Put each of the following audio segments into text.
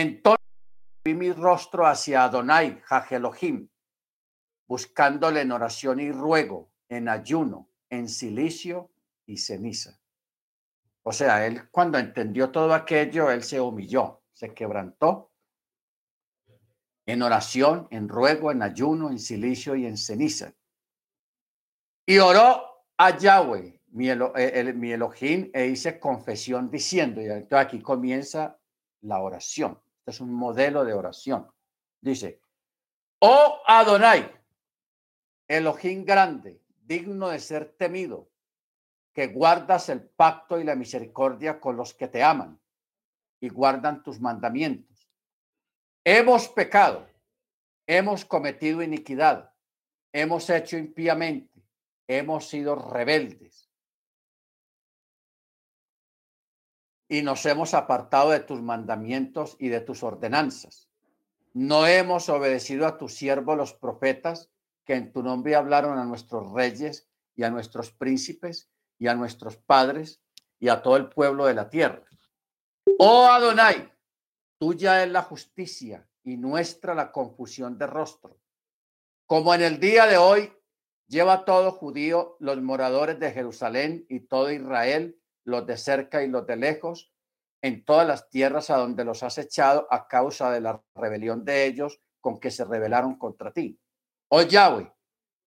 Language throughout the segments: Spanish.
Entonces vi mi rostro hacia Adonai, Jajelohim, buscándole en oración y ruego, en ayuno, en silicio y ceniza. O sea, él cuando entendió todo aquello, él se humilló, se quebrantó en oración, en ruego, en ayuno, en silicio y en ceniza. Y oró a Yahweh, mi, eh, Elohim, e hice confesión diciendo, y aquí comienza la oración. Es un modelo de oración. Dice, oh Adonai, Elohim grande, digno de ser temido, que guardas el pacto y la misericordia con los que te aman y guardan tus mandamientos. Hemos pecado, hemos cometido iniquidad, hemos hecho impíamente, hemos sido rebeldes y nos hemos apartado de tus mandamientos y de tus ordenanzas. No hemos obedecido a tus siervos los profetas que en tu nombre hablaron a nuestros reyes y a nuestros príncipes y a nuestros padres y a todo el pueblo de la tierra. Oh Adonai, tuya es la justicia y nuestra la confusión de rostro. Como en el día de hoy, lleva todo judío, los moradores de Jerusalén y todo Israel, los de cerca y los de lejos, en todas las tierras a donde los has echado a causa de la rebelión de ellos con que se rebelaron contra ti. Oh Yahweh,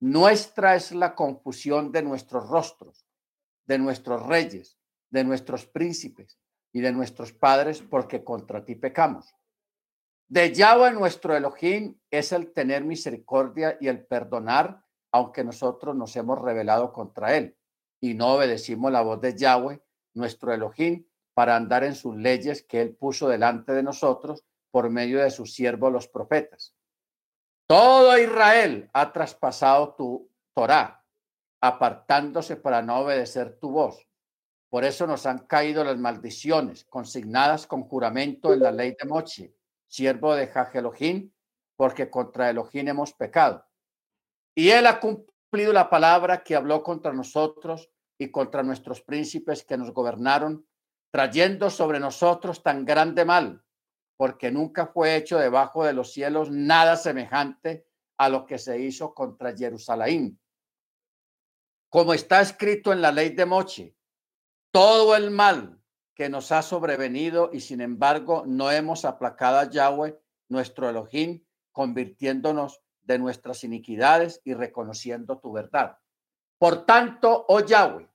nuestra es la confusión de nuestros rostros, de nuestros reyes, de nuestros príncipes y de nuestros padres, porque contra ti pecamos. De Yahweh nuestro Elohim es el tener misericordia y el perdonar, aunque nosotros nos hemos rebelado contra él y no obedecimos la voz de Yahweh, nuestro Elohim, para andar en sus leyes que él puso delante de nosotros por medio de sus siervos los profetas. Todo Israel ha traspasado tu Torah, apartándose para no obedecer tu voz. Por eso nos han caído las maldiciones consignadas con juramento en la ley de Mochi, siervo de Jaj Elohim, porque contra Elohim hemos pecado. Y él ha cumplido la palabra que habló contra nosotros y contra nuestros príncipes que nos gobernaron, trayendo sobre nosotros tan grande mal, porque nunca fue hecho debajo de los cielos nada semejante a lo que se hizo contra Jerusalén. Como está escrito en la ley de Moche, todo el mal que nos ha sobrevenido y sin embargo no hemos aplacado a Yahweh, nuestro Elohim, convirtiéndonos de nuestras iniquidades y reconociendo tu verdad. Por tanto, oh Yahweh,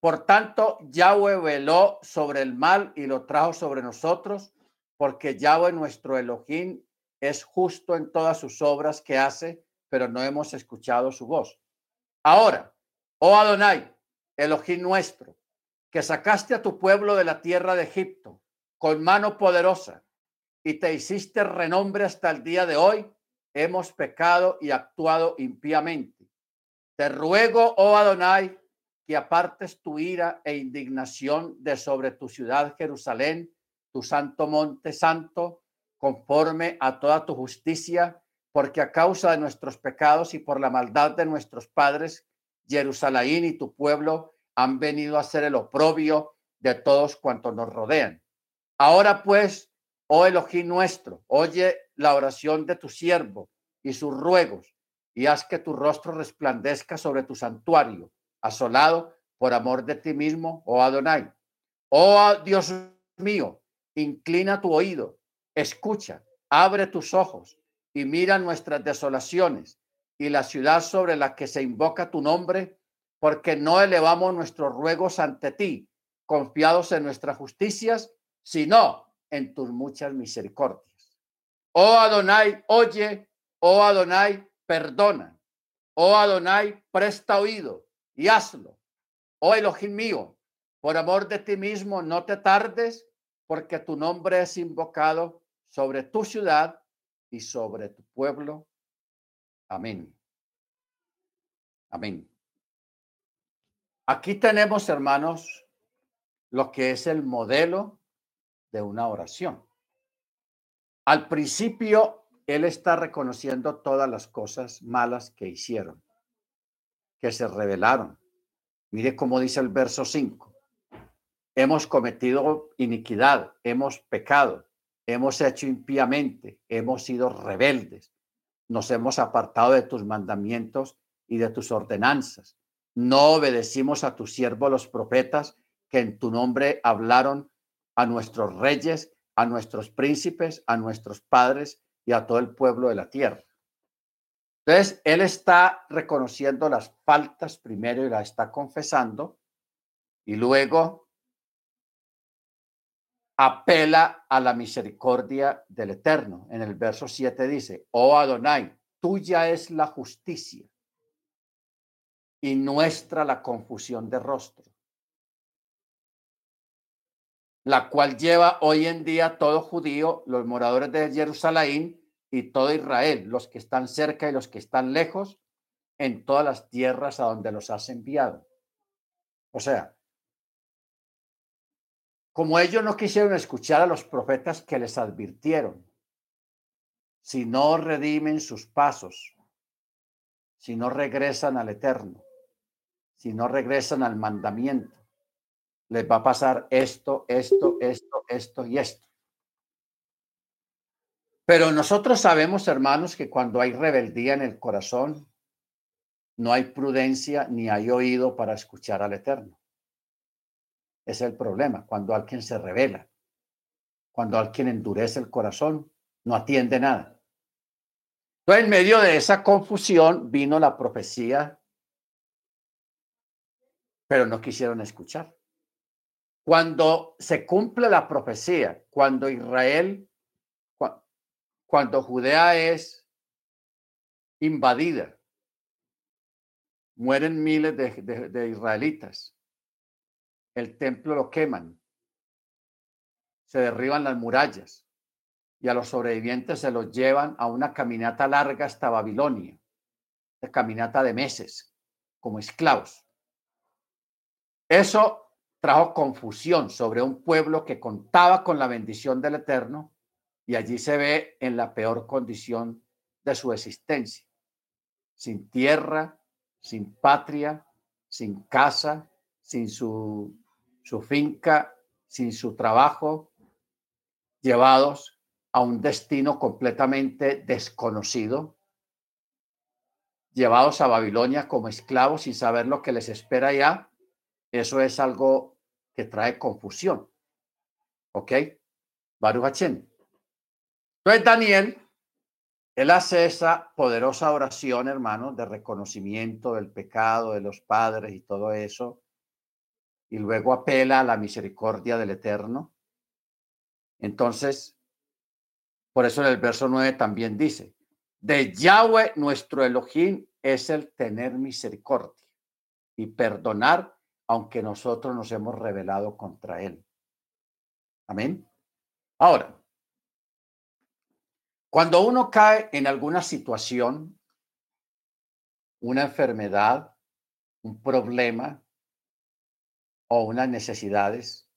por tanto, Yahweh veló sobre el mal y lo trajo sobre nosotros, porque Yahweh nuestro Elohim es justo en todas sus obras que hace, pero no hemos escuchado su voz. Ahora, oh Adonai, Elohim nuestro, que sacaste a tu pueblo de la tierra de Egipto con mano poderosa y te hiciste renombre hasta el día de hoy, hemos pecado y actuado impíamente. Te ruego, oh Adonai, que apartes tu ira e indignación de sobre tu ciudad Jerusalén, tu santo monte santo, conforme a toda tu justicia, porque a causa de nuestros pecados y por la maldad de nuestros padres, Jerusalén y tu pueblo han venido a ser el oprobio de todos cuantos nos rodean. Ahora pues, oh Elohim nuestro, oye la oración de tu siervo y sus ruegos, y haz que tu rostro resplandezca sobre tu santuario asolado por amor de ti mismo, oh Adonai. Oh Dios mío, inclina tu oído, escucha, abre tus ojos y mira nuestras desolaciones y la ciudad sobre la que se invoca tu nombre, porque no elevamos nuestros ruegos ante ti, confiados en nuestras justicias, sino en tus muchas misericordias. Oh Adonai, oye, oh Adonai, perdona. Oh Adonai, presta oído y hazlo. Oh Elohim mío, por amor de ti mismo, no te tardes, porque tu nombre es invocado sobre tu ciudad y sobre tu pueblo. Amén. Amén. Aquí tenemos, hermanos, lo que es el modelo de una oración. Al principio, él está reconociendo todas las cosas malas que hicieron que se rebelaron. Mire cómo dice el verso 5. hemos cometido iniquidad, hemos pecado, hemos hecho impíamente, hemos sido rebeldes, nos hemos apartado de tus mandamientos y de tus ordenanzas. No obedecimos a tus siervos los profetas que en tu nombre hablaron a nuestros reyes, a nuestros príncipes, a nuestros padres y a todo el pueblo de la tierra. Entonces, él está reconociendo las faltas primero y las está confesando y luego apela a la misericordia del Eterno. En el verso 7 dice, oh Adonai, tuya es la justicia y nuestra la confusión de rostro, la cual lleva hoy en día todo judío, los moradores de Jerusalén y todo Israel, los que están cerca y los que están lejos, en todas las tierras a donde los has enviado. O sea, como ellos no quisieron escuchar a los profetas que les advirtieron, si no redimen sus pasos, si no regresan al eterno, si no regresan al mandamiento, les va a pasar esto, esto, esto, esto y esto. Pero nosotros sabemos, hermanos, que cuando hay rebeldía en el corazón, no hay prudencia ni hay oído para escuchar al Eterno. Es el problema, cuando alguien se revela, cuando alguien endurece el corazón, no atiende nada. Entonces, en medio de esa confusión vino la profecía, pero no quisieron escuchar. Cuando se cumple la profecía, cuando Israel cuando Judea es invadida, mueren miles de, israelitas, el templo lo queman, se derriban las murallas y a los sobrevivientes se los llevan a una caminata larga hasta Babilonia, una caminata de meses, como esclavos. Eso trajo confusión sobre un pueblo que contaba con la bendición del Eterno y allí se ve en la peor condición de su existencia, sin tierra, sin patria, sin casa, sin su, su finca, sin su trabajo, llevados a un destino completamente desconocido, llevados a Babilonia como esclavos sin saber lo que les espera allá, eso es algo que trae confusión. ¿Ok? Baruch entonces Daniel, él hace esa poderosa oración, hermano, de reconocimiento del pecado de los padres y todo eso, y luego apela a la misericordia del Eterno. Entonces, por eso en el verso 9 también dice, de Yahweh nuestro Elohim es el tener misericordia y perdonar aunque nosotros nos hemos rebelado contra él. Amén. Ahora, cuando uno cae en alguna situación, una enfermedad, un problema o unas necesidades,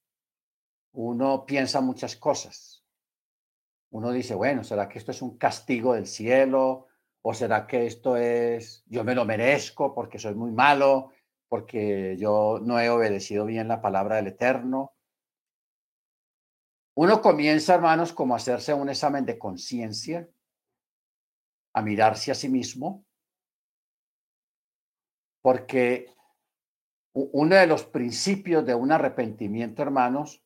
uno piensa muchas cosas. Uno dice, bueno, ¿será que esto es un castigo del cielo? ¿O será que esto es, yo me lo merezco porque soy muy malo, porque yo no he obedecido bien la palabra del Eterno? Uno comienza, hermanos, como a hacerse un examen de conciencia, a mirarse a sí mismo, porque uno de los principios de un arrepentimiento, hermanos,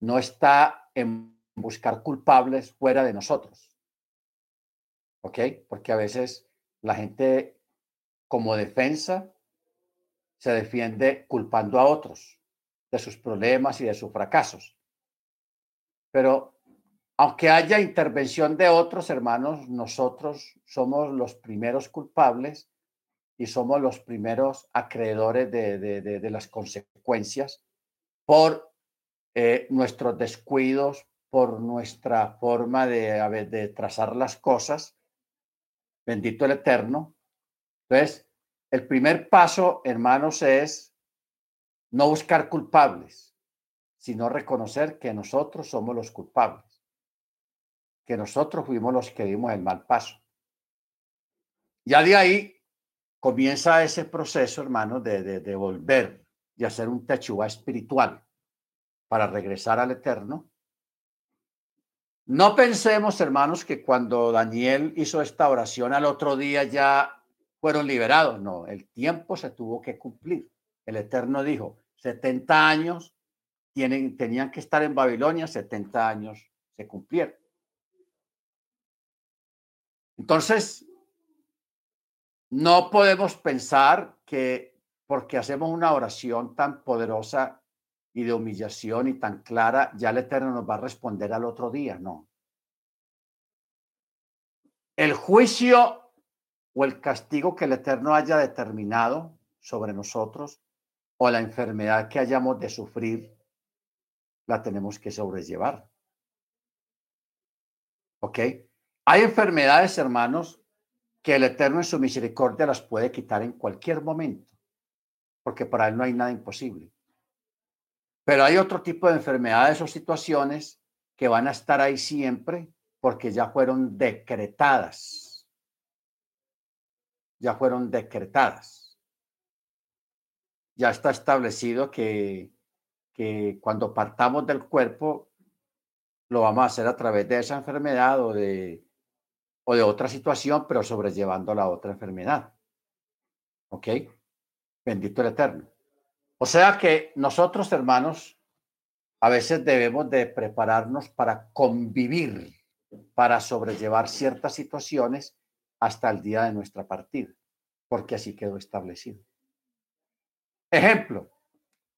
no está en buscar culpables fuera de nosotros. ¿Ok? Porque a veces la gente como defensa se defiende culpando a otros de sus problemas y de sus fracasos. Pero aunque haya intervención de otros hermanos, nosotros somos los primeros culpables y somos los primeros acreedores de, las consecuencias por eh, nuestros descuidos, por nuestra forma de, de trazar las cosas. Bendito el Eterno. Entonces, el primer paso, hermanos, es no buscar culpables sino reconocer que nosotros somos los culpables, que nosotros fuimos los que dimos el mal paso. Ya de ahí comienza ese proceso, hermano, de, de, volver y hacer un techúa espiritual. para regresar al Eterno. No pensemos, hermanos, que cuando Daniel hizo esta oración al otro día ya fueron liberados. No, el tiempo se tuvo que cumplir. El Eterno dijo, 70 años tienen, tenían que estar en Babilonia, 70 años se cumplieron. Entonces, no podemos pensar que porque hacemos una oración tan poderosa y de humillación y tan clara, ya el Eterno nos va a responder al otro día, no. El juicio o el castigo que el Eterno haya determinado sobre nosotros o la enfermedad que hayamos de sufrir, la tenemos que sobrellevar. ¿Ok? Hay enfermedades, hermanos, que el Eterno en su misericordia las puede quitar en cualquier momento, porque para Él no hay nada imposible. Pero hay otro tipo de enfermedades o situaciones que van a estar ahí siempre porque ya fueron decretadas. Ya fueron decretadas. Ya está establecido que, que cuando partamos del cuerpo lo vamos a hacer a través de esa enfermedad o de, o de otra situación, pero sobrellevando la otra enfermedad. ¿Ok? Bendito el Eterno. O sea que nosotros, hermanos, a veces debemos de prepararnos para convivir, para sobrellevar ciertas situaciones hasta el día de nuestra partida, porque así quedó establecido. Ejemplo,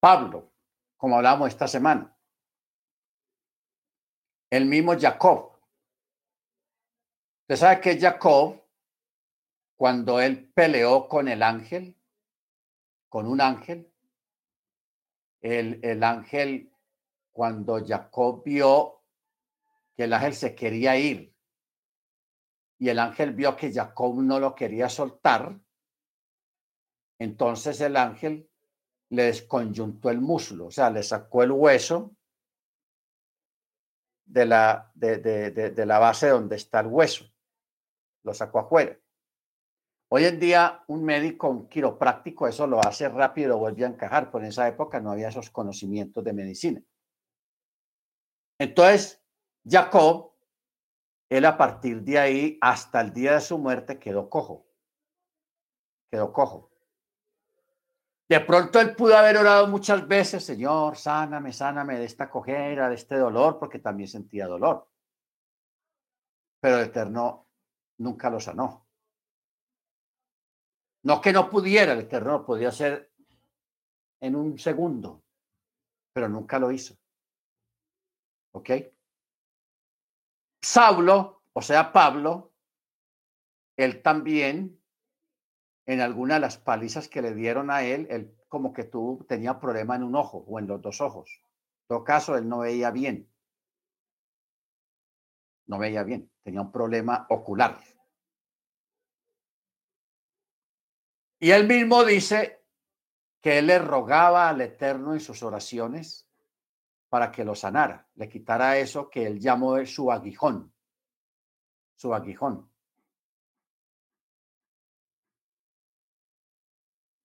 Pablo, como hablamos esta semana. El mismo Jacob. Usted sabe que Jacob, cuando él peleó con el ángel, con un ángel, el, ángel, cuando Jacob vio que el ángel se quería ir y el ángel vio que Jacob no lo quería soltar, entonces el ángel le desconyuntó el muslo, o sea, le sacó el hueso de la, de, de la base donde está el hueso, lo sacó afuera. Hoy en día, un médico, un quiropráctico, eso lo hace rápido y lo vuelve a encajar, pero en esa época no había esos conocimientos de medicina. Entonces, Jacob, él a partir de ahí, hasta el día de su muerte, quedó cojo. Quedó cojo. De pronto él pudo haber orado muchas veces, Señor, sáname, sáname de esta cojera, de este dolor, porque también sentía dolor. Pero el Eterno nunca lo sanó. No que no pudiera, el Eterno podía hacer en un segundo, pero nunca lo hizo. ¿Ok? Saulo, o sea, Pablo, él también, en alguna de las palizas que le dieron a él, él como que tuvo, tenía problema en un ojo o en los dos ojos. En todo caso, él no veía bien. No veía bien, tenía un problema ocular. Y él mismo dice que él le rogaba al Eterno en sus oraciones para que lo sanara, le quitara eso que él llamó su aguijón, su aguijón.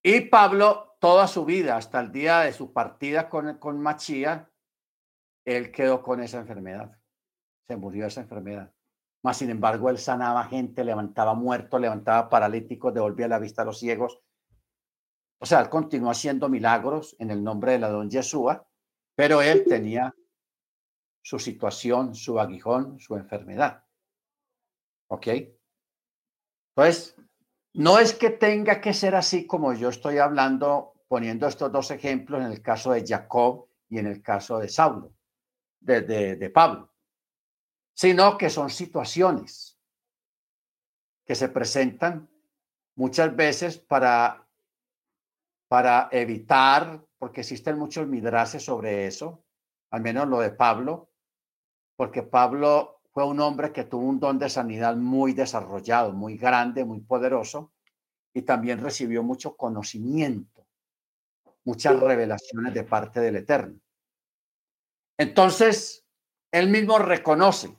Y Pablo, toda su vida, hasta el día de su partida con, con Machía, él quedó con esa enfermedad. Se murió esa enfermedad. Más sin embargo, él sanaba gente, levantaba muertos, levantaba paralíticos, devolvía la vista a los ciegos. O sea, él continuó haciendo milagros en el nombre de la don Yeshua, pero él tenía su situación, su aguijón, su enfermedad. ¿Ok? Entonces, no es que tenga que ser así como yo estoy hablando, poniendo estos dos ejemplos en el caso de Jacob y en el caso de Saulo, de, de Pablo sino que son situaciones que se presentan muchas veces para, para evitar, porque existen muchos midrases sobre eso, al menos lo de Pablo, porque Pablo fue un hombre que tuvo un don de sanidad muy desarrollado, muy grande, muy poderoso, y también recibió mucho conocimiento, muchas revelaciones de parte del Eterno. Entonces, él mismo reconoce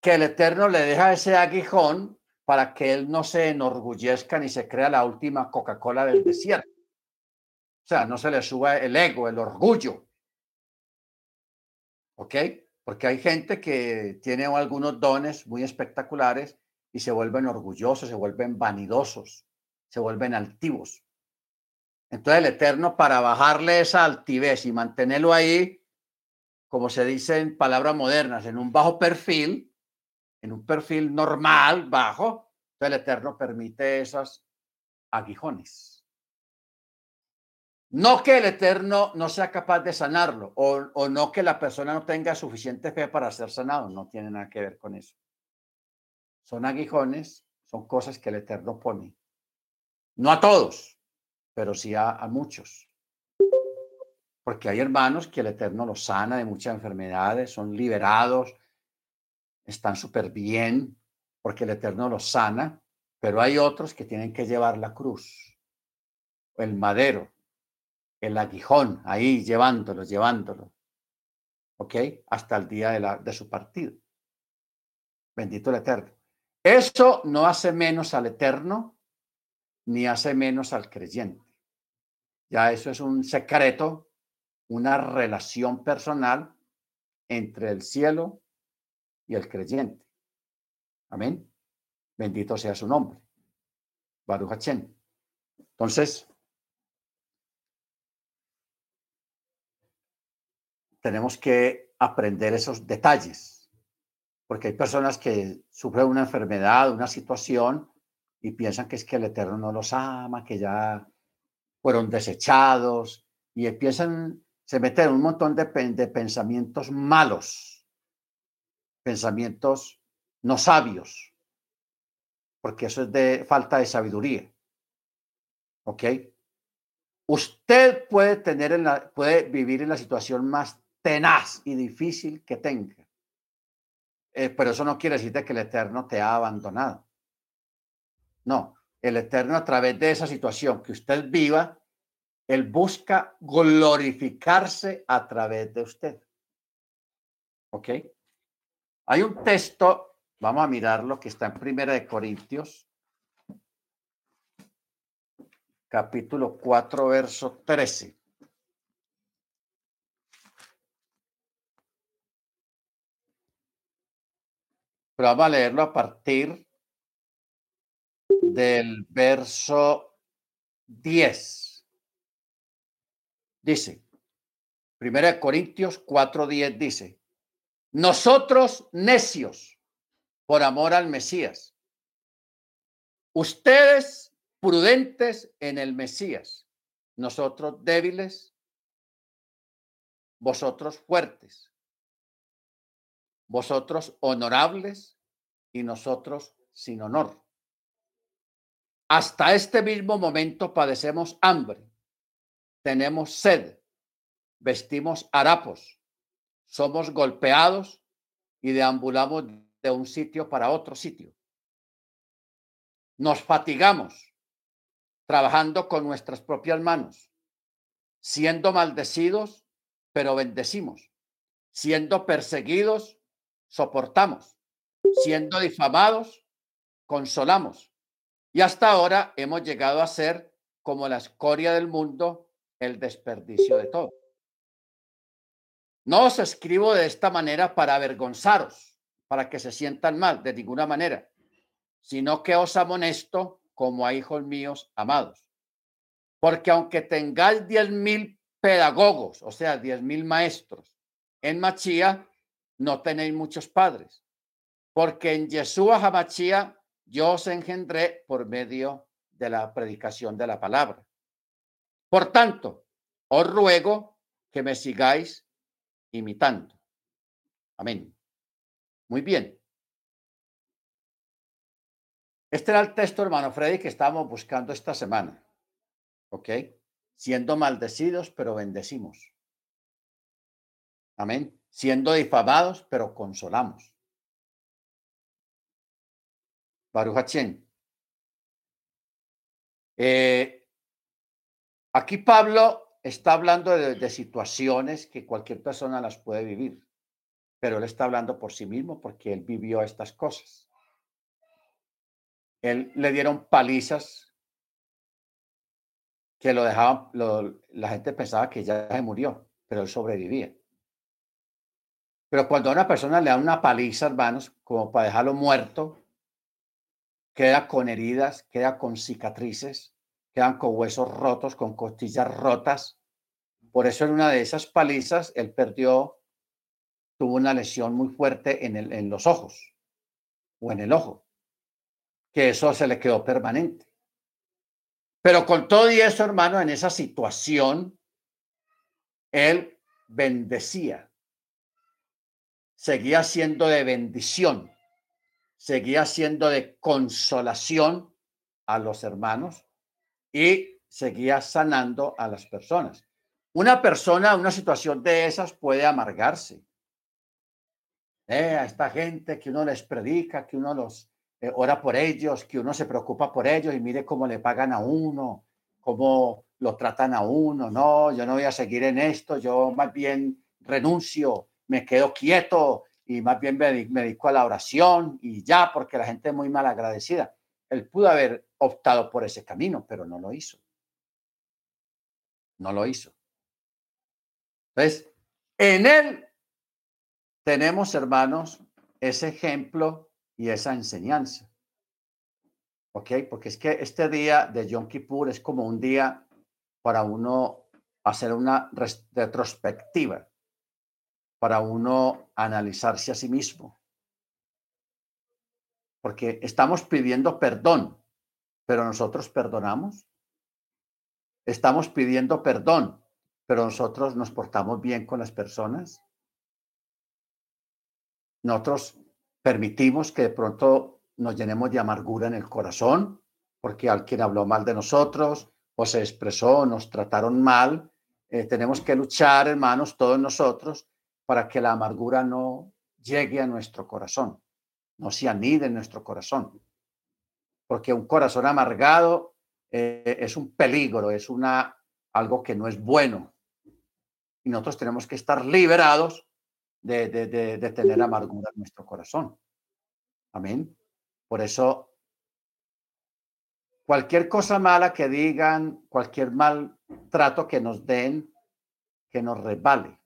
que el Eterno le deja ese aguijón para que él no se enorgullezca ni se crea la última Coca-Cola del desierto. O sea, no se le suba el ego, el orgullo. ¿Ok? Porque hay gente que tiene algunos dones muy espectaculares y se vuelven orgullosos, se vuelven vanidosos, se vuelven altivos. Entonces el Eterno, para bajarle esa altivez y mantenerlo ahí, como se dice en palabras modernas, en un bajo perfil, en un perfil normal, bajo, el Eterno permite esos aguijones. No que el Eterno no sea capaz de sanarlo o, no que la persona no tenga suficiente fe para ser sanado, no tiene nada que ver con eso. Son aguijones, son cosas que el Eterno pone. No a todos, pero sí a, a muchos. Porque hay hermanos que el Eterno los sana de muchas enfermedades, son liberados, están súper bien, porque el Eterno los sana, pero hay otros que tienen que llevar la cruz, el madero, el aguijón, ahí llevándolo, llevándolo, ¿ok? Hasta el día de, la, de su partido. Bendito el Eterno. Eso no hace menos al Eterno, ni hace menos al creyente. Ya eso es un secreto, una relación personal entre el cielo y el creyente. Amén. Bendito sea su nombre. Baruch Hachem. Entonces, tenemos que aprender esos detalles, porque hay personas que sufren una enfermedad, una situación, y piensan que es que el Eterno no los ama, que ya fueron desechados, y empiezan, se meten en un montón de, de pensamientos malos, pensamientos no sabios, porque eso es de falta de sabiduría. ¿Ok? Usted puede tener en la, puede vivir en la situación más tenaz y difícil que tenga. Eh, pero eso no quiere decir que el Eterno te ha abandonado. No, el Eterno a través de esa situación que usted viva, Él busca glorificarse a través de usted. ¿Ok? Hay un texto, vamos a mirarlo, que está en Primera de Corintios, capítulo 4, verso 13. Vamos a leerlo a partir del verso 10. Dice, Primera de Corintios 4:10 dice, nosotros necios por amor al Mesías, ustedes prudentes en el Mesías, nosotros débiles, vosotros fuertes, vosotros honorables y nosotros sin honor. Hasta este mismo momento padecemos hambre, tenemos sed, vestimos harapos, somos golpeados y deambulamos de un sitio para otro sitio. Nos fatigamos trabajando con nuestras propias manos, siendo maldecidos, pero bendecimos, siendo perseguidos, soportamos, siendo difamados, consolamos y hasta ahora hemos llegado a ser como la escoria del mundo, el desperdicio de todo. No os escribo de esta manera para avergonzaros, para que se sientan mal, de ninguna manera, sino que os amonesto como a hijos míos amados. Porque aunque tengáis diez mil pedagogos, o sea, diez mil maestros, en Machía no tenéis muchos padres. Porque en Yeshua Hamachía yo os engendré por medio de la predicación de la palabra. Por tanto, os ruego que me sigáis imitando. Amén. Muy bien. Este era el texto, hermano Freddy, que estábamos buscando esta semana. ¿Ok? Siendo maldecidos, pero bendecimos. Amén. Siendo difamados, pero consolamos. Baruch eh, aquí Pablo está hablando de, situaciones que cualquier persona las puede vivir, pero él está hablando por sí mismo porque él vivió estas cosas. Él le dieron palizas que lo dejaban, la gente pensaba que ya se murió, pero él sobrevivía. Pero cuando a una persona le da una paliza, hermanos, como para dejarlo muerto, queda con heridas, queda con cicatrices, quedan con huesos rotos, con costillas rotas. Por eso en una de esas palizas él perdió, tuvo una lesión muy fuerte en, el, en los ojos o en el ojo, que eso se le quedó permanente. Pero con todo y eso, hermano, en esa situación, él bendecía, seguía siendo de bendición, seguía siendo de consolación a los hermanos y seguía sanando a las personas. Una persona, una situación de esas puede amargarse. Eh, a esta gente que uno les predica, que uno los eh, ora por ellos, que uno se preocupa por ellos y mire cómo le pagan a uno, cómo lo tratan a uno. No, yo no voy a seguir en esto, yo más bien renuncio, me quedo quieto y más bien me, dedico a la oración y ya, porque la gente es muy mal agradecida. Él pudo haber optado por ese camino, pero no lo hizo. No lo hizo. Entonces, en él tenemos, hermanos, ese ejemplo y esa enseñanza. ¿Ok? Porque es que este día de Yom Kippur es como un día para uno hacer una retrospectiva, para uno analizarse a sí mismo. Porque estamos pidiendo perdón, pero nosotros perdonamos. Estamos pidiendo perdón, pero nosotros nos portamos bien con las personas. Nosotros permitimos que de pronto nos llenemos de amargura en el corazón porque alguien habló mal de nosotros o se expresó, nos trataron mal. Eh, tenemos que luchar, hermanos, todos nosotros, para que la amargura no llegue a nuestro corazón, no se anide en nuestro corazón. Porque un corazón amargado eh, es un peligro, es una, algo que no es bueno. Y nosotros tenemos que estar liberados de, de, tener amargura en nuestro corazón. Amén. Por eso, cualquier cosa mala que digan, cualquier mal trato que nos den, que nos resbale.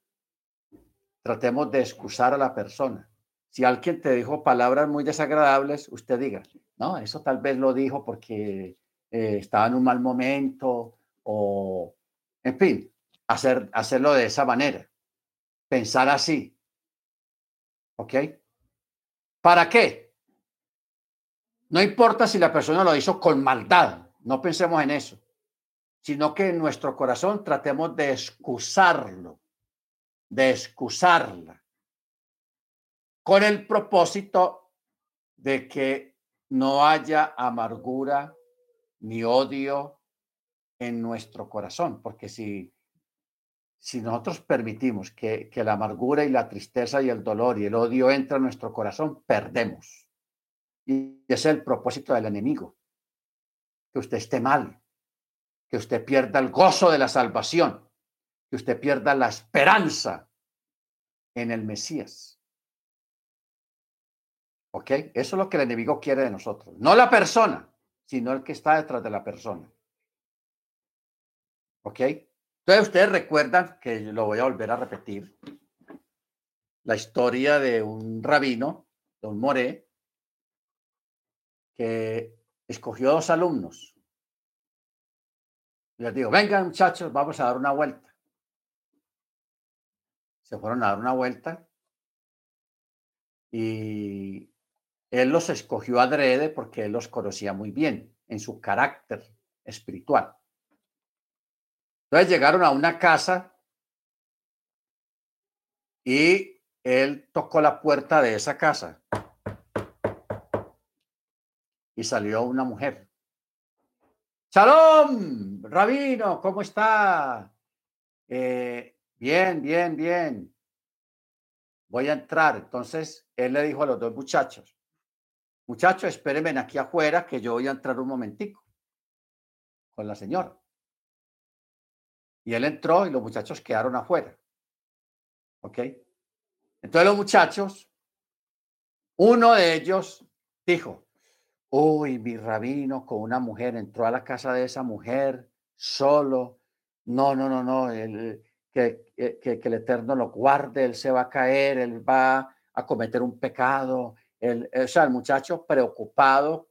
Tratemos de excusar a la persona. Si alguien te dijo palabras muy desagradables, usted diga, no, eso tal vez lo dijo porque eh, estaba en un mal momento o, en fin, hacer, hacerlo de esa manera. Pensar así. ¿Ok? ¿Para qué? No importa si la persona lo hizo con maldad, no pensemos en eso, sino que en nuestro corazón tratemos de excusarlo, de excusarla, con el propósito de que no haya amargura ni odio en nuestro corazón, porque si si nosotros permitimos que, la amargura y la tristeza y el dolor y el odio entren en nuestro corazón, perdemos. Y es el propósito del enemigo, que usted esté mal, que usted pierda el gozo de la salvación, que usted pierda la esperanza en el Mesías. ¿Ok? Eso es lo que el enemigo quiere de nosotros. No la persona, sino el que está detrás de la persona. ¿Ok? Entonces, ustedes recuerdan que lo voy a volver a repetir, la historia de un rabino, don Moré, que escogió dos alumnos. Les digo, vengan muchachos, vamos a dar una vuelta. Se fueron a dar una vuelta y él los escogió adrede porque él los conocía muy bien en su carácter espiritual. Entonces llegaron a una casa y él tocó la puerta de esa casa y salió una mujer. Shalom, rabino, ¿cómo está? Eh, bien, bien, bien. Voy a entrar. Entonces él le dijo a los dos muchachos, muchachos, espérenme aquí afuera que yo voy a entrar un momentico con la señora. Y él entró y los muchachos quedaron afuera. ¿Ok? Entonces los muchachos, uno de ellos dijo, uy, mi rabino con una mujer entró a la casa de esa mujer solo. No, no, no, no. Que, el Eterno lo guarde, él se va a caer, él va a cometer un pecado. El, o sea, el muchacho preocupado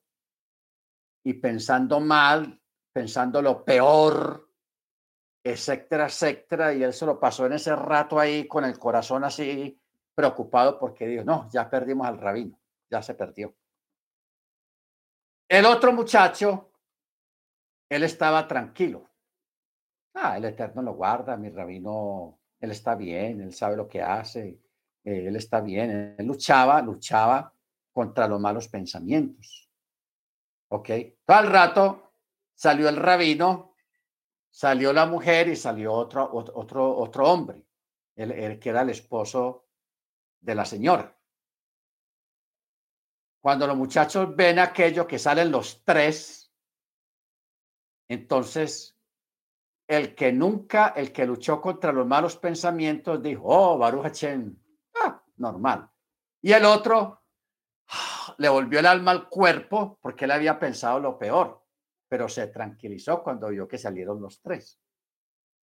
y pensando mal, pensando lo peor, etcétera, etcétera, y él se lo pasó en ese rato ahí con el corazón así preocupado porque dijo, no, ya perdimos al rabino, ya se perdió. El otro muchacho, él estaba tranquilo. Ah, el Eterno lo guarda, mi rabino, él está bien, él sabe lo que hace, eh, él está bien. Él luchaba, luchaba contra los malos pensamientos. ¿Ok? Todo el rato salió el rabino, salió la mujer y salió otro, otro, otro hombre, el, que era el esposo de la señora. Cuando los muchachos ven aquello que salen los tres, entonces el que nunca, el que luchó contra los malos pensamientos, dijo, oh, Baruch Hashem, ah, normal. Y el otro ah, le volvió el alma al cuerpo porque él había pensado lo peor, pero se tranquilizó cuando vio que salieron los tres.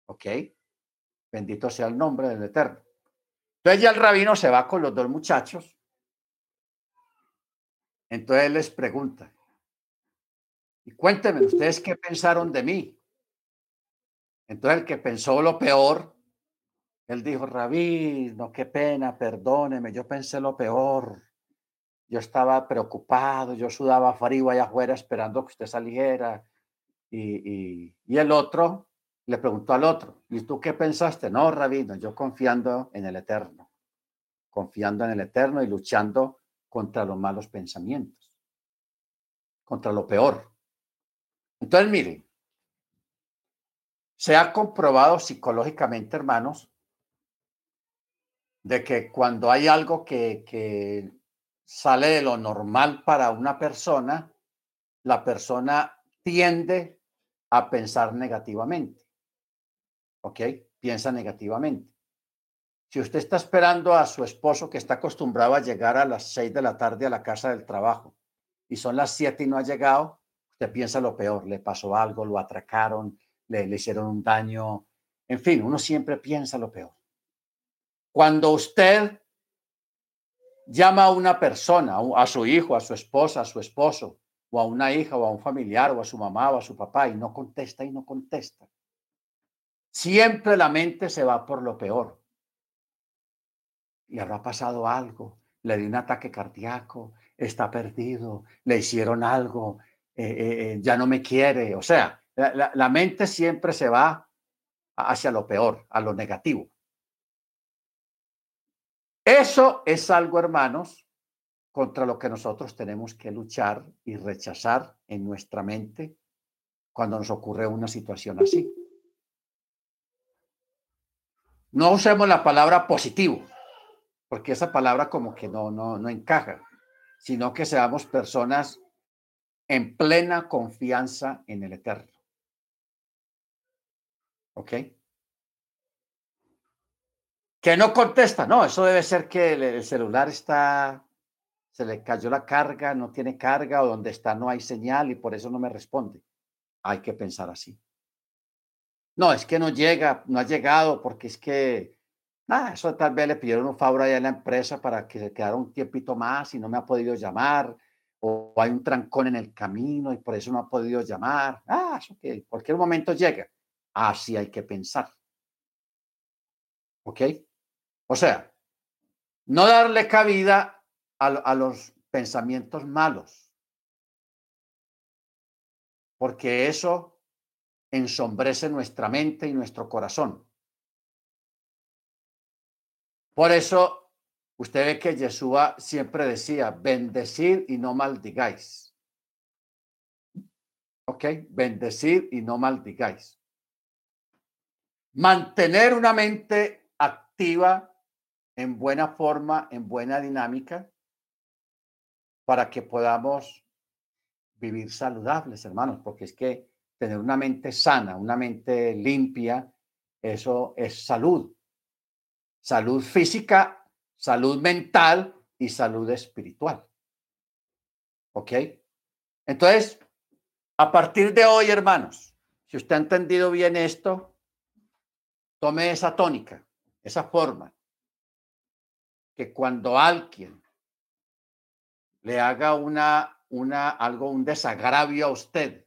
¿Ok? Bendito sea el nombre del Eterno. Entonces ya el rabino se va con los dos muchachos. Entonces les pregunta, y cuéntenme, ¿ustedes qué pensaron de mí? Entonces el que pensó lo peor, él dijo, Rabino, qué pena, perdóneme, yo pensé lo peor. Yo estaba preocupado, yo sudaba frío allá afuera esperando que usted saliera. Y, y, el otro le preguntó al otro, ¿y tú qué pensaste? No, Rabino, yo confiando en el Eterno, confiando en el Eterno y luchando contra los malos pensamientos, contra lo peor. Entonces, miren, se ha comprobado psicológicamente, hermanos, de que cuando hay algo que, sale de lo normal para una persona, la persona tiende a pensar negativamente. ¿Ok? Piensa negativamente. Si usted está esperando a su esposo que está acostumbrado a llegar a las seis de la tarde a la casa del trabajo y son las siete y no ha llegado, usted piensa lo peor, le pasó algo, lo atracaron, le, hicieron un daño. En fin, uno siempre piensa lo peor. Cuando usted llama a una persona, a su hijo, a su esposa, a su esposo, o a una hija, o a un familiar, o a su mamá, o a su papá, y no contesta y no contesta, siempre la mente se va por lo peor. Y habrá pasado algo, le dio un ataque cardíaco, está perdido, le hicieron algo, eh, eh, eh, ya no me quiere, o sea, la, mente siempre se va hacia lo peor, a lo negativo. Eso es algo, hermanos, contra lo que nosotros tenemos que luchar y rechazar en nuestra mente cuando nos ocurre una situación así. No usemos la palabra positivo, porque esa palabra como que no, no, no encaja, sino que seamos personas en plena confianza en el Eterno. ¿Ok? Que no contesta. No, eso debe ser que el, celular está, se le cayó la carga, no tiene carga o donde está no hay señal y por eso no me responde. Hay que pensar así. No, es que no llega, no ha llegado porque es que, nada, eso tal vez le pidieron un favor allá en la empresa para que se quedara un tiempito más y no me ha podido llamar o hay un trancón en el camino y por eso no ha podido llamar. Ah, eso que en cualquier momento llega. Así hay que pensar. ¿Ok? O sea, no darle cabida a, los pensamientos malos, porque eso ensombrece nuestra mente y nuestro corazón. Por eso, usted ve que Yeshua siempre decía, bendecir y no maldigáis. ¿Ok? Bendecir y no maldigáis mantener una mente activa en buena forma, en buena dinámica, para que podamos vivir saludables, hermanos, porque es que tener una mente sana, una mente limpia, eso es salud. Salud física, salud mental y salud espiritual. ¿Ok? Entonces, a partir de hoy, hermanos, si usted ha entendido bien esto, tome esa tónica, esa forma, que cuando alguien le haga una, una, algo, un desagravio a usted,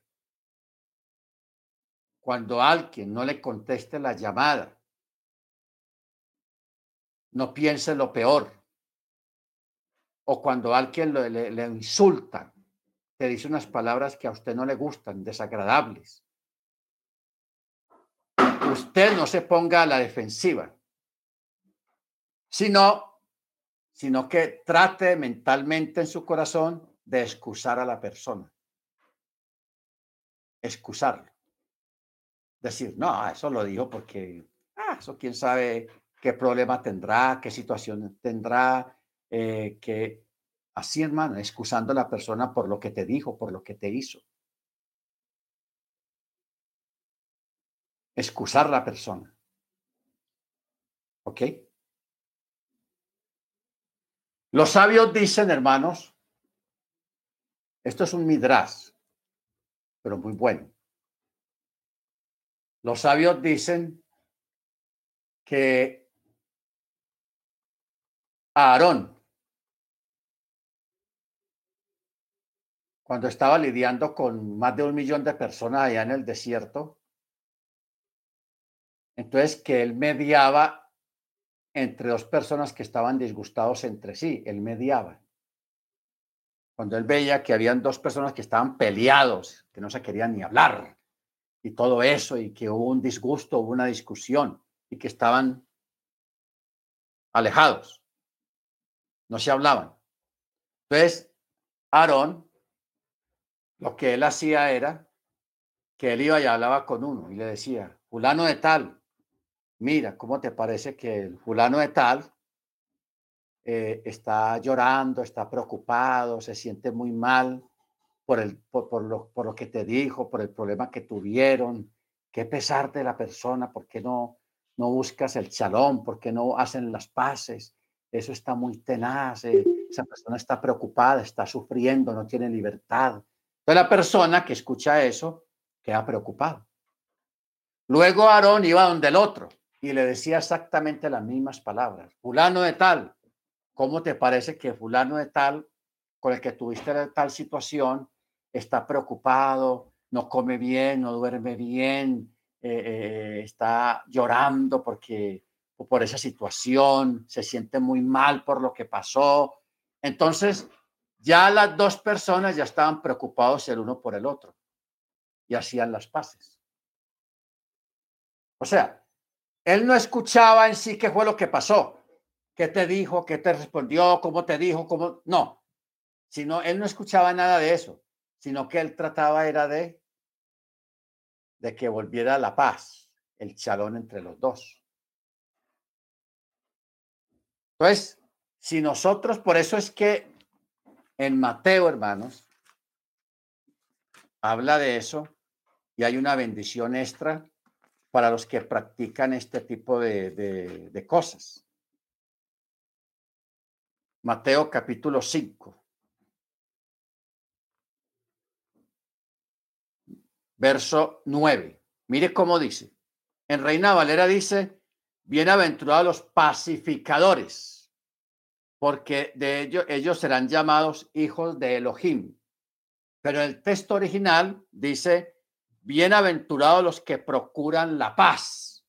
cuando alguien no le conteste la llamada, no piense lo peor. O cuando alguien le, le, insulta, te dice unas palabras que a usted no le gustan, desagradables. Usted no se ponga a la defensiva, sino, sino que trate mentalmente en su corazón de excusar a la persona. Excusarlo. Decir, no, eso lo dijo porque, ah, eso quién sabe qué problema tendrá, qué situación tendrá, eh, que así, hermano, excusando a la persona por lo que te dijo, por lo que te hizo. Excusar la persona. ¿Ok? Los sabios dicen, hermanos, esto es un midras, pero muy bueno. Los sabios dicen que Aarón, cuando estaba lidiando con más de un millón de personas allá en el desierto, entonces que él mediaba entre dos personas que estaban disgustados entre sí, él mediaba. Cuando él veía que habían dos personas que estaban peleados, que no se querían ni hablar, y todo eso, y que hubo un disgusto, hubo una discusión, y que estaban alejados, no se hablaban. Entonces, Aarón, lo que él hacía era que él iba y hablaba con uno y le decía, fulano de tal, mira, ¿cómo te parece que el fulano de tal eh, está llorando, está preocupado, se siente muy mal? por, el, por, lo, por lo que te dijo, por el problema que tuvieron. Qué pesar de la persona, ¿por qué no, no buscas el chalón? ¿Por qué no hacen las paces? Eso está muy tenaz. Eh, esa persona está preocupada, está sufriendo, no tiene libertad. Entonces la persona que escucha eso queda preocupada. Luego Aarón iba donde el otro y le decía exactamente las mismas palabras. Fulano de tal, ¿cómo te parece que fulano de tal, con el que tuviste tal situación, está preocupado, no come bien, no duerme bien, eh, eh, está llorando porque por esa situación, se siente muy mal por lo que pasó. Entonces, ya las dos personas ya estaban preocupados el uno por el otro y hacían las paces. O sea, él no escuchaba en sí qué fue lo que pasó, qué te dijo, qué te respondió, cómo te dijo, cómo... No, sino él no escuchaba nada de eso sino que él trataba era de, de que volviera la paz, el chalón entre los dos. Entonces, si nosotros, por eso es que en Mateo, hermanos, habla de eso y hay una bendición extra para los que practican este tipo de, cosas. Mateo capítulo 5. verso 9. Mire cómo dice. En Reina Valera dice, bienaventurados los pacificadores, porque de ellos, ellos serán llamados hijos de Elohim. Pero el texto original dice, bienaventurados los que procuran la paz,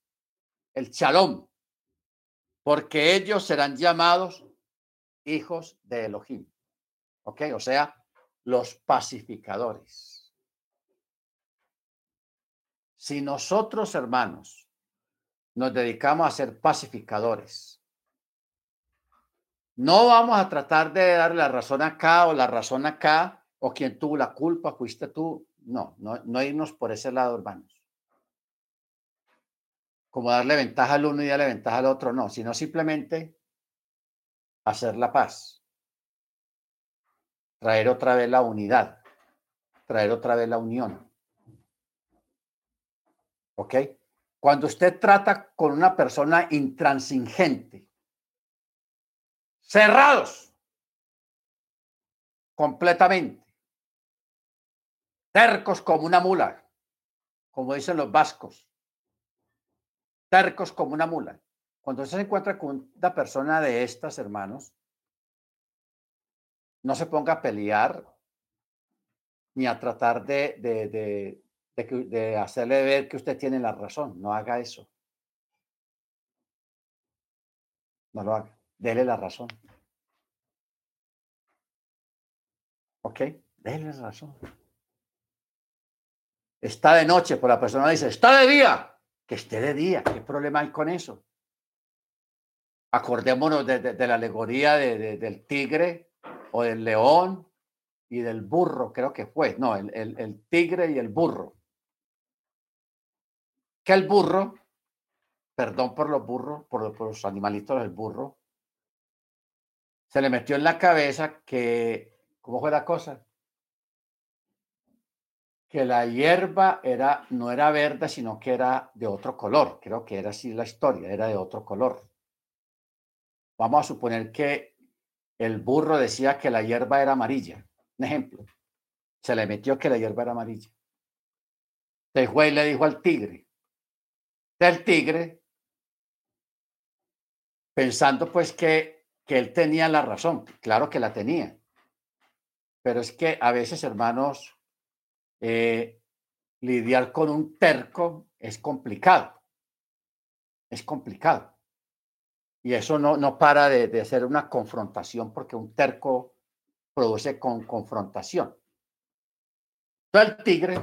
el shalom, porque ellos serán llamados hijos de Elohim. ¿Ok? O sea, los pacificadores. Si nosotros, hermanos, nos dedicamos a ser pacificadores, no vamos a tratar de dar la razón acá o la razón acá, o quien tuvo la culpa, fuiste tú. No, no, no irnos por ese lado, hermanos. Como darle ventaja al uno y darle ventaja al otro, no, sino simplemente hacer la paz. Traer otra vez la unidad, traer otra vez la unión. ¿Ok? Cuando usted trata con una persona intransigente, cerrados completamente, tercos como una mula, como dicen los vascos, tercos como una mula. Cuando usted se encuentra con una persona de estas, hermanos, no se ponga a pelear ni a tratar de, hacerle ver que usted tiene la razón. No haga eso. No lo haga. Dele la razón. ¿Ok? Dele la razón. Está de noche, por la persona dice, está de día. Que esté de día. ¿Qué problema hay con eso? Acordémonos de, la alegoría del tigre o del león y del burro, creo que fue. No, el, el tigre y el burro. Que el burro, perdón por los burros, por, por los animalitos del burro, se le metió en la cabeza que, ¿cómo fue la cosa? Que la hierba era, no era verde, sino que era de otro color. Creo que era así la historia, era de otro color. Vamos a suponer que el burro decía que la hierba era amarilla. Un ejemplo. Se le metió que la hierba era amarilla. El juez le dijo al tigre. El tigre, pensando pues que, que él tenía la razón. Claro que la tenía. Pero es que a veces, hermanos, eh, lidiar con un terco es complicado. Es complicado. Y eso no, no para de, de ser una confrontación porque un terco produce con confrontación. Entonces el tigre,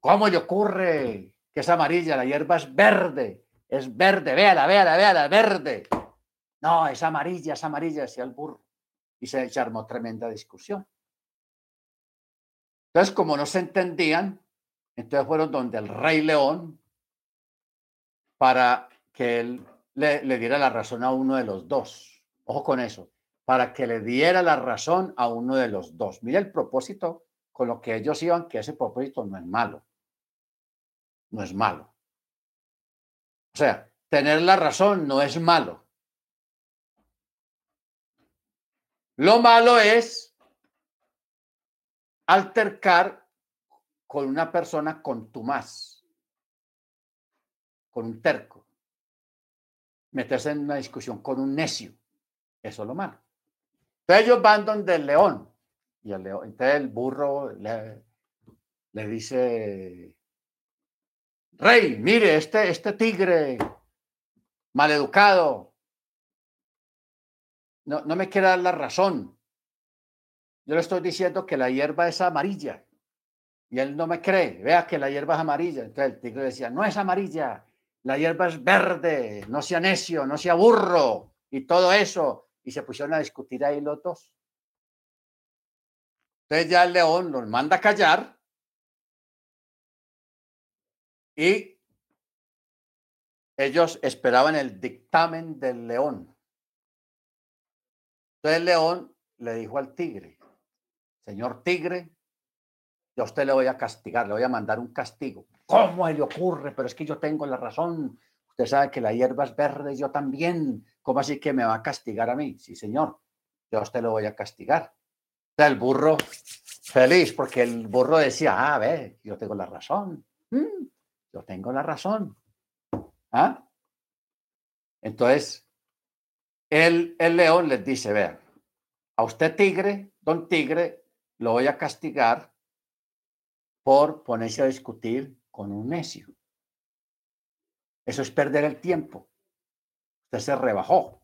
¿cómo le ocurre que es amarilla? La hierba es verde, es verde, véala, véala, véala, verde. No, es amarilla, es amarilla, decía el burro. Y se, se armó tremenda discusión. Entonces, como no se entendían, entonces fueron donde el rey león para que él le, diera la razón a uno de los dos. Ojo con eso, para que le diera la razón a uno de los dos. Mira el propósito con lo que ellos iban, que ese propósito no es malo. No es malo. O sea, tener la razón no es malo. Lo malo es altercar con una persona contumaz, con un terco, meterse en una discusión con un necio. Eso es lo malo. Entonces ellos van donde el león. Y el león, entonces el burro le, le dice, rey, mire, este, este tigre maleducado no, no me quiere dar la razón. Yo le estoy diciendo que la hierba es amarilla. Y él no me cree. Vea que la hierba es amarilla. Entonces el tigre decía, no es amarilla. La hierba es verde. No sea necio, no sea burro. Y todo eso. Y se pusieron a discutir ahí los dos. Entonces ya el león los manda a callar. Y ellos esperaban el dictamen del león. Entonces el león le dijo al tigre, señor tigre, yo a usted le voy a castigar, le voy a mandar un castigo. ¿Cómo le ocurre? Pero es que yo tengo la razón. Usted sabe que la hierba es verde, yo también. ¿Cómo así que me va a castigar a mí? Sí, señor, yo a usted lo voy a castigar. El burro feliz, porque el burro decía, ah, ve, yo tengo la razón. Mm, yo tengo la razón. ¿Ah? Entonces, el, el león les dice, vean, a usted tigre, don tigre, lo voy a castigar por ponerse a discutir con un necio. Eso es perder el tiempo. Usted se rebajó.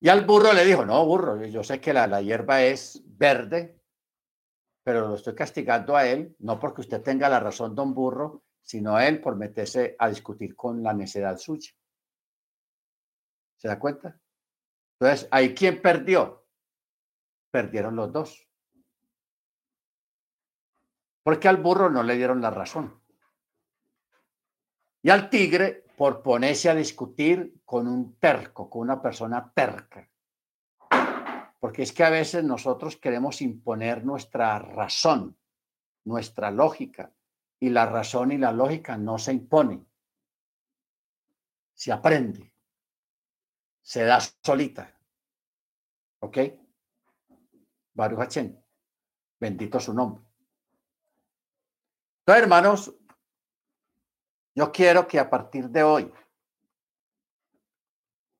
Y al burro le dijo, no, burro, yo sé que la, la hierba es verde, pero lo estoy castigando a él, no porque usted tenga la razón, don burro, sino a él por meterse a discutir con la necedad suya. ¿Se da cuenta? Entonces, ¿ahí quién perdió? Perdieron los dos. Porque al burro no le dieron la razón. Y al tigre por ponerse a discutir con un terco, con una persona terca. Porque es que a veces nosotros queremos imponer nuestra razón, nuestra lógica, y la razón y la lógica no se imponen. Se aprende se da solita. ¿Ok? Baruch Bendito su nombre. Entonces, hermanos, yo quiero que a partir de hoy,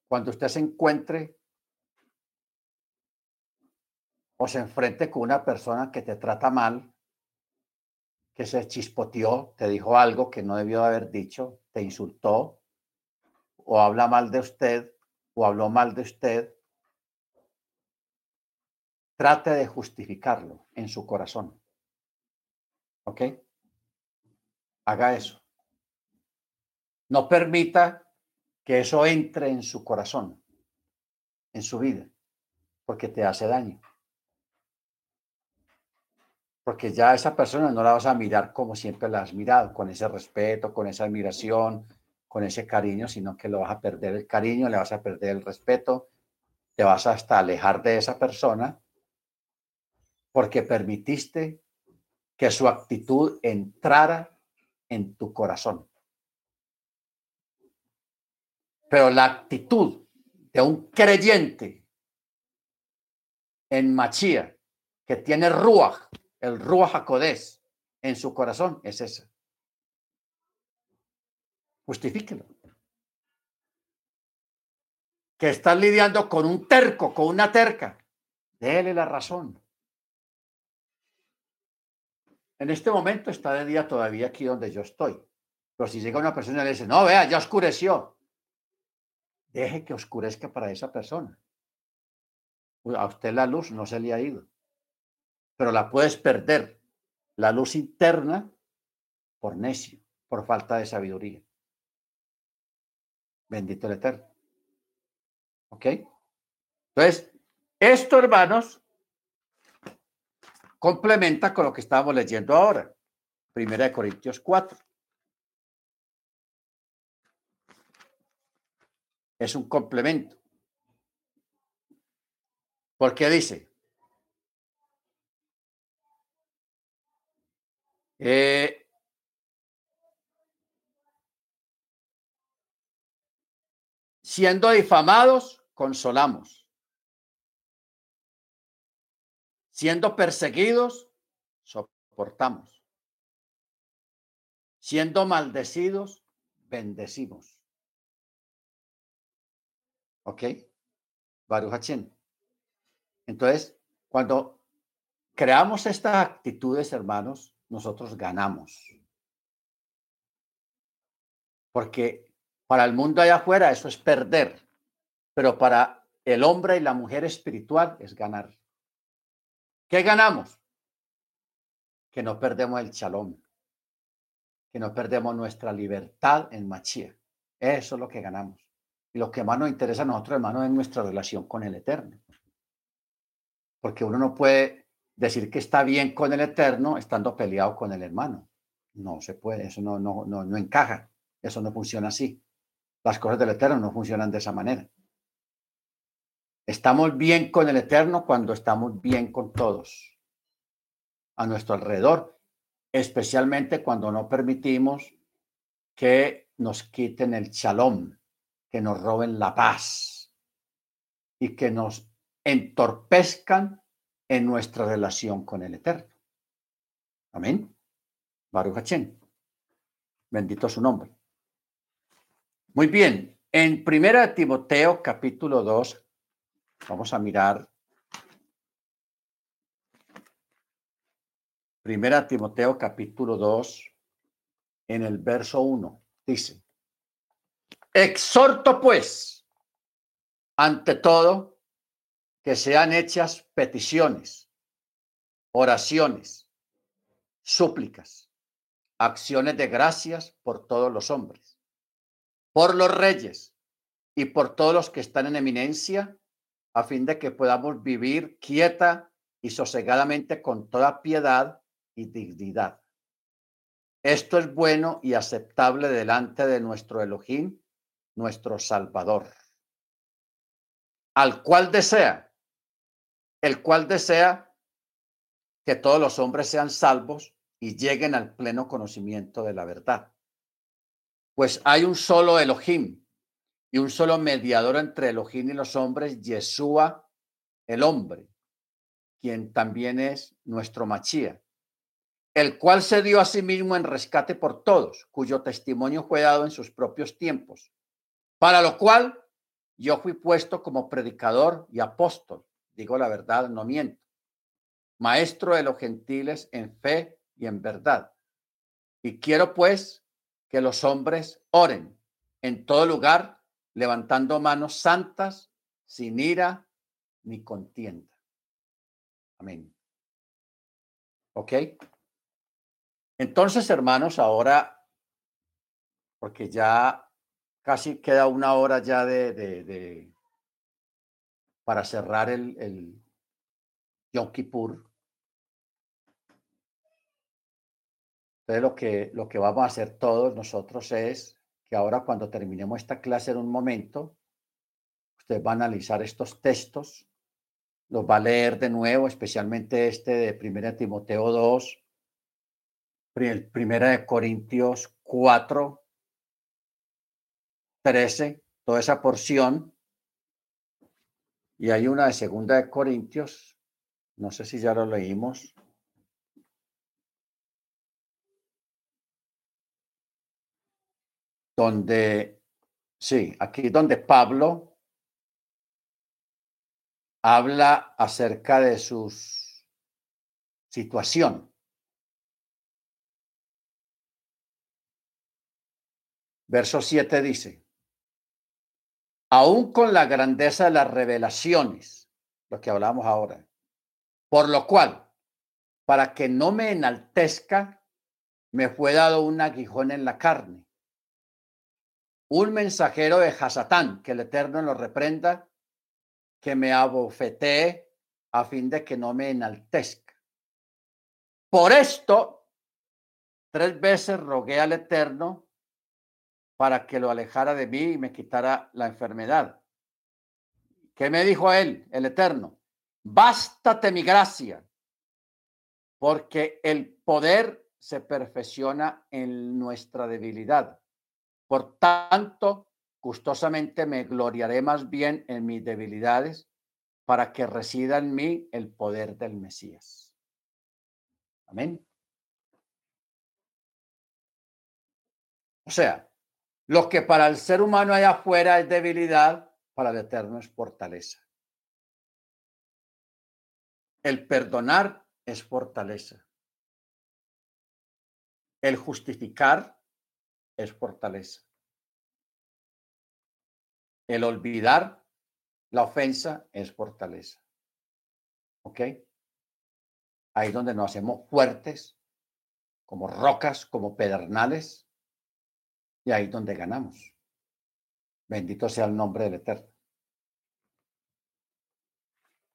cuando usted se encuentre o se enfrente con una persona que te trata mal, que se chispoteó, te dijo algo que no debió haber dicho, te insultó, o habla mal de usted, o habló mal de usted, trate de justificarlo en su corazón. ¿Ok? Haga eso. No permita que eso entre en su corazón, en su vida, porque te hace daño. Porque ya esa persona no la vas a mirar como siempre la has mirado, con ese respeto, con esa admiración, con ese cariño, sino que lo vas a perder el cariño, le vas a perder el respeto, te vas hasta alejar de esa persona porque permitiste que su actitud entrara en tu corazón. Pero la actitud de un creyente en Machía que tiene Ruach, el Ruach HaKodesh en su corazón, es esa. Justifíquelo. Que estás lidiando con un terco, con una terca. Déle la razón. En este momento está de día todavía aquí donde yo estoy. Pero si llega una persona y le dice, no, vea, ya oscureció. Deje que oscurezca para esa persona. A usted la luz no se le ha ido. Pero la puedes perder. La luz interna por necio, por falta de sabiduría. Bendito el Eterno. ¿Ok? Entonces, esto, hermanos, complementa con lo que estábamos leyendo ahora. Primera de Corintios 4. Es un complemento. Porque dice, eh, siendo difamados, consolamos Siendo perseguidos, soportamos. Siendo maldecidos, bendecimos. ¿Ok? Baruch Entonces, cuando creamos estas actitudes, hermanos, nosotros ganamos. Porque para el mundo allá afuera eso es perder, pero para el hombre y la mujer espiritual es ganar. ¿Qué ganamos? Que no perdemos el chalón, que no perdemos nuestra libertad en Machía. Eso es lo que ganamos. Y lo que más nos interesa a nosotros, hermanos, es nuestra relación con el Eterno. Porque uno no puede decir que está bien con el Eterno estando peleado con el hermano. No se puede, eso no, no, no, no encaja, eso no funciona así. Las cosas del Eterno no funcionan de esa manera. Estamos bien con el Eterno cuando estamos bien con todos a nuestro alrededor, especialmente cuando no permitimos que nos quiten el shalom, que nos roben la paz y que nos entorpezcan en nuestra relación con el Eterno. Amén. Baruch. Bendito su nombre. Muy bien. En Primera Timoteo capítulo 2, Vamos a mirar. Primera Timoteo capítulo 2, en el verso 1, dice, exhorto pues, ante todo, que sean hechas peticiones, oraciones, súplicas, acciones de gracias por todos los hombres, por los reyes y por todos los que están en eminencia, a fin de que podamos vivir quieta y sosegadamente con toda piedad y dignidad. Esto es bueno y aceptable delante de nuestro Elohim, nuestro Salvador, al cual desea, el cual desea que todos los hombres sean salvos y lleguen al pleno conocimiento de la verdad. Pues hay un solo Elohim y un solo mediador entre Elohim y los hombres, Yeshua, el hombre, quien también es nuestro Machía, el cual se dio a sí mismo en rescate por todos, cuyo testimonio fue dado en sus propios tiempos, para lo cual yo fui puesto como predicador y apóstol, digo la verdad, no miento, maestro de los gentiles en fe y en verdad. Y quiero pues que los hombres oren en todo lugar, levantando manos santas, sin ira ni contienda. Amén. ¿Ok? Entonces, hermanos, ahora, porque ya casi queda una hora ya de, de, para cerrar el, el Yom Kippur. Entonces, lo que, lo que vamos a hacer todos nosotros es que ahora cuando terminemos esta clase en un momento, usted va a analizar estos textos, los va a leer de nuevo, especialmente este de 1 Timoteo 2, Primera de Corintios 4, 13, toda esa porción. Y hay una de Segunda de Corintios, no sé si ya lo leímos. Donde, sí, aquí donde Pablo habla acerca de su situación. Verso 7 dice, aún con la grandeza de las revelaciones, lo que hablamos ahora, por lo cual, para que no me enaltezca, me fue dado un aguijón en la carne, un mensajero de Hasatán, que el Eterno lo reprenda, que me abofetee a fin de que no me enaltezca. Por esto, tres veces rogué al Eterno para que lo alejara de mí y me quitara la enfermedad. ¿Qué me dijo él, el Eterno? Bástate mi gracia, porque el poder se perfecciona en nuestra debilidad. Por tanto, gustosamente me gloriaré más bien en mis debilidades para que resida en mí el poder del Mesías. Amén. O sea, lo que para el ser humano allá afuera es debilidad, para el Eterno es fortaleza. El perdonar es fortaleza. El justificar es fortaleza. El olvidar la ofensa es fortaleza. ¿Ok? Ahí donde nos hacemos fuertes, como rocas, como pedernales, y ahí donde ganamos. Bendito sea el nombre del Eterno.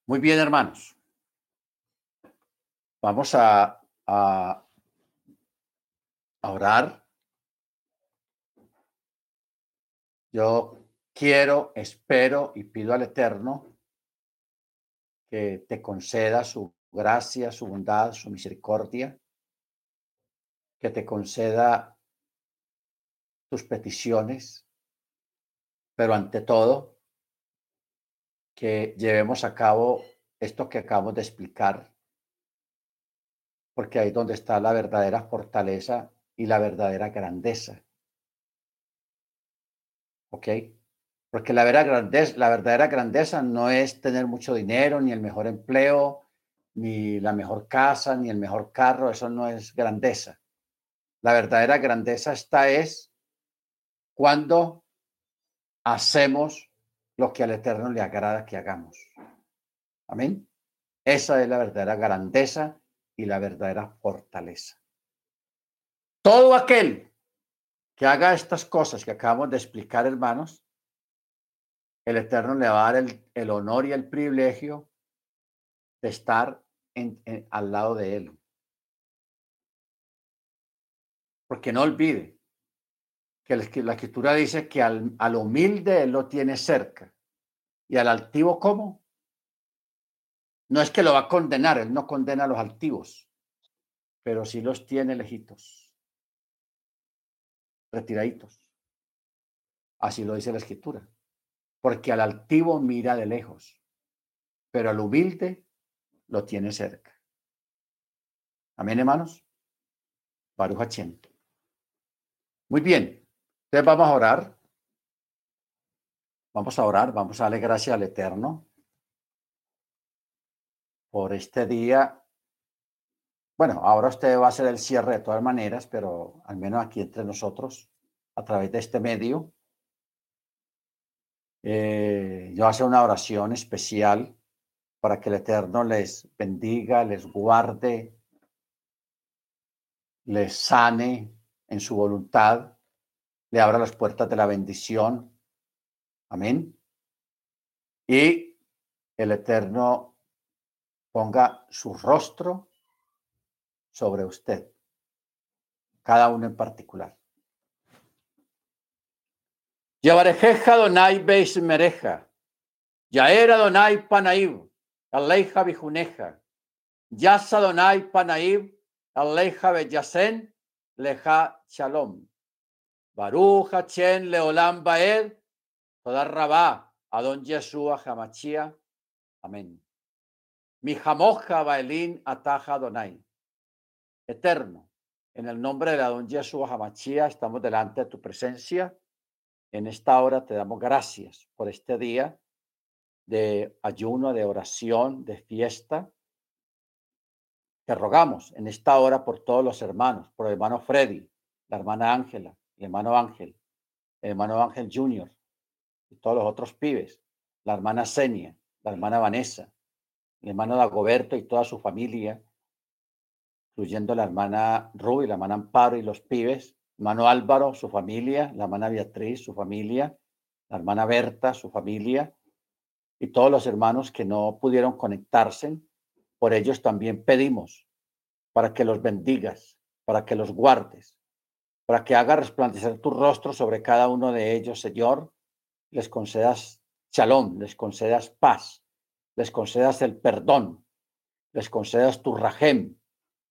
Muy bien, hermanos. Vamos a, a, orar. Yo quiero, espero y pido al Eterno que te conceda su gracia, su bondad, su misericordia, que te conceda tus peticiones, pero ante todo, que llevemos a cabo esto que acabamos de explicar, porque ahí es donde está la verdadera fortaleza y la verdadera grandeza. ¿Ok? Porque la la verdadera grandeza no es tener mucho dinero, ni el mejor empleo, ni la mejor casa, ni el mejor carro, eso no es grandeza. La verdadera grandeza está es cuando hacemos lo que al Eterno le agrada que hagamos. Amén. Esa es la verdadera grandeza y la verdadera fortaleza. Todo aquel que haga estas cosas que acabamos de explicar, hermanos, el Eterno le va a dar el, honor y el privilegio de estar al lado de él. Porque no olvide, que la escritura dice que al, humilde él lo tiene cerca y al altivo ¿cómo? No es que lo va a condenar, él no condena a los altivos, pero sí los tiene lejitos, retiraditos. Así lo dice la escritura. Porque al altivo mira de lejos, pero al humilde lo tiene cerca. Amén, hermanos. Baruch. Muy bien. Entonces vamos a orar. Vamos a orar, vamos a darle gracias al Eterno por este día. Bueno, ahora usted va a hacer el cierre de todas maneras, pero al menos aquí entre nosotros, a través de este medio, eh, yo hacer una oración especial para que el Eterno les bendiga, les guarde, les sane en su voluntad, le abra las puertas de la bendición. Amén. Y el Eterno ponga su rostro sobre usted, cada uno en particular. Llevarejeja Donai Beis Mereja, Yaera Donai Panaib, Aleja Bijuneja, Yasa Donai Panaib, Aleja Beyasen, Leja Shalom. Baruch Chen Leolam Baed, Toda Rabá, Adon Yeshua Hamachia. Amén. Mi jamoja Baelín Ataja Donai. Eterno, en el nombre de Adon Yeshua Hamachia, estamos delante de tu presencia. En esta hora te damos gracias por este día de ayuno, de oración, de fiesta. Te rogamos en esta hora por todos los hermanos, por el hermano Freddy, la hermana Ángela, el hermano Ángel, el hermano Ángel Junior y todos los otros pibes, la hermana Senia, la hermana Vanessa, el hermano Dagoberto y toda su familia, incluyendo la hermana Ruby, la hermana Amparo y los pibes, hermano Álvaro, su familia, la hermana Beatriz, su familia, la hermana Berta, su familia, y todos los hermanos que no pudieron conectarse, por ellos también pedimos para que los bendigas, para que los guardes, para que haga resplandecer tu rostro sobre cada uno de ellos, Señor, les concedas shalom, les concedas paz, les concedas el perdón, les concedas tu rajem,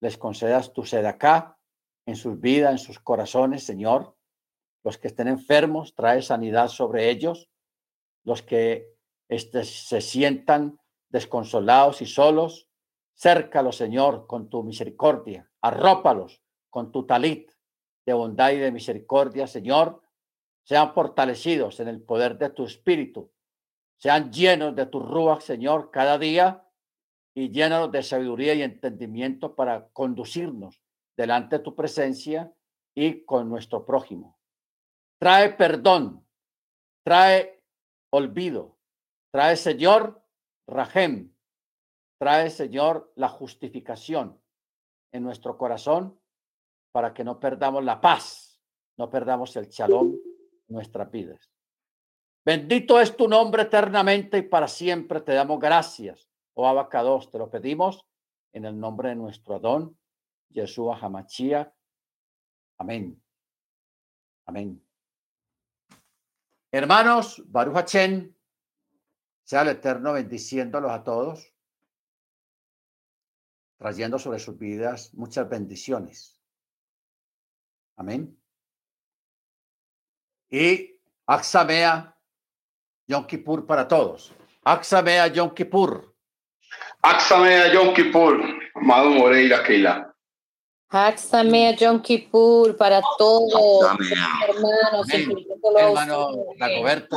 les concedas tu sedacá en sus vidas, en sus corazones, Señor. Los que estén enfermos, trae sanidad sobre ellos. Los que este, se sientan desconsolados y solos, cércalos, Señor, con tu misericordia. Arrópalos con tu talit de bondad y de misericordia, Señor. Sean fortalecidos en el poder de tu espíritu. Sean llenos de tu rúa, Señor, cada día y llenos de sabiduría y entendimiento para conducirnos delante de tu presencia y con nuestro prójimo. Trae perdón, trae olvido, trae, Señor, Rajem, trae, Señor, la justificación en nuestro corazón para que no perdamos la paz, no perdamos el shalom en nuestras vidas. Bendito es tu nombre eternamente y para siempre te damos gracias, oh Abacados, te lo pedimos en el nombre de nuestro Adón, Yeshua Hamachia. Amén. Amén. Hermanos, Baruch Hachem, sea el Eterno bendiciéndolos a todos, trayendo sobre sus vidas muchas bendiciones. Amén. Y Aksamea Yom Kippur para todos. Aksamea Yom Kippur. Aksamea Yom Kippur, Amado Moreira Keila. Aksamea Yom Kippur para todos, hermanos, Hermano. Dagoberto.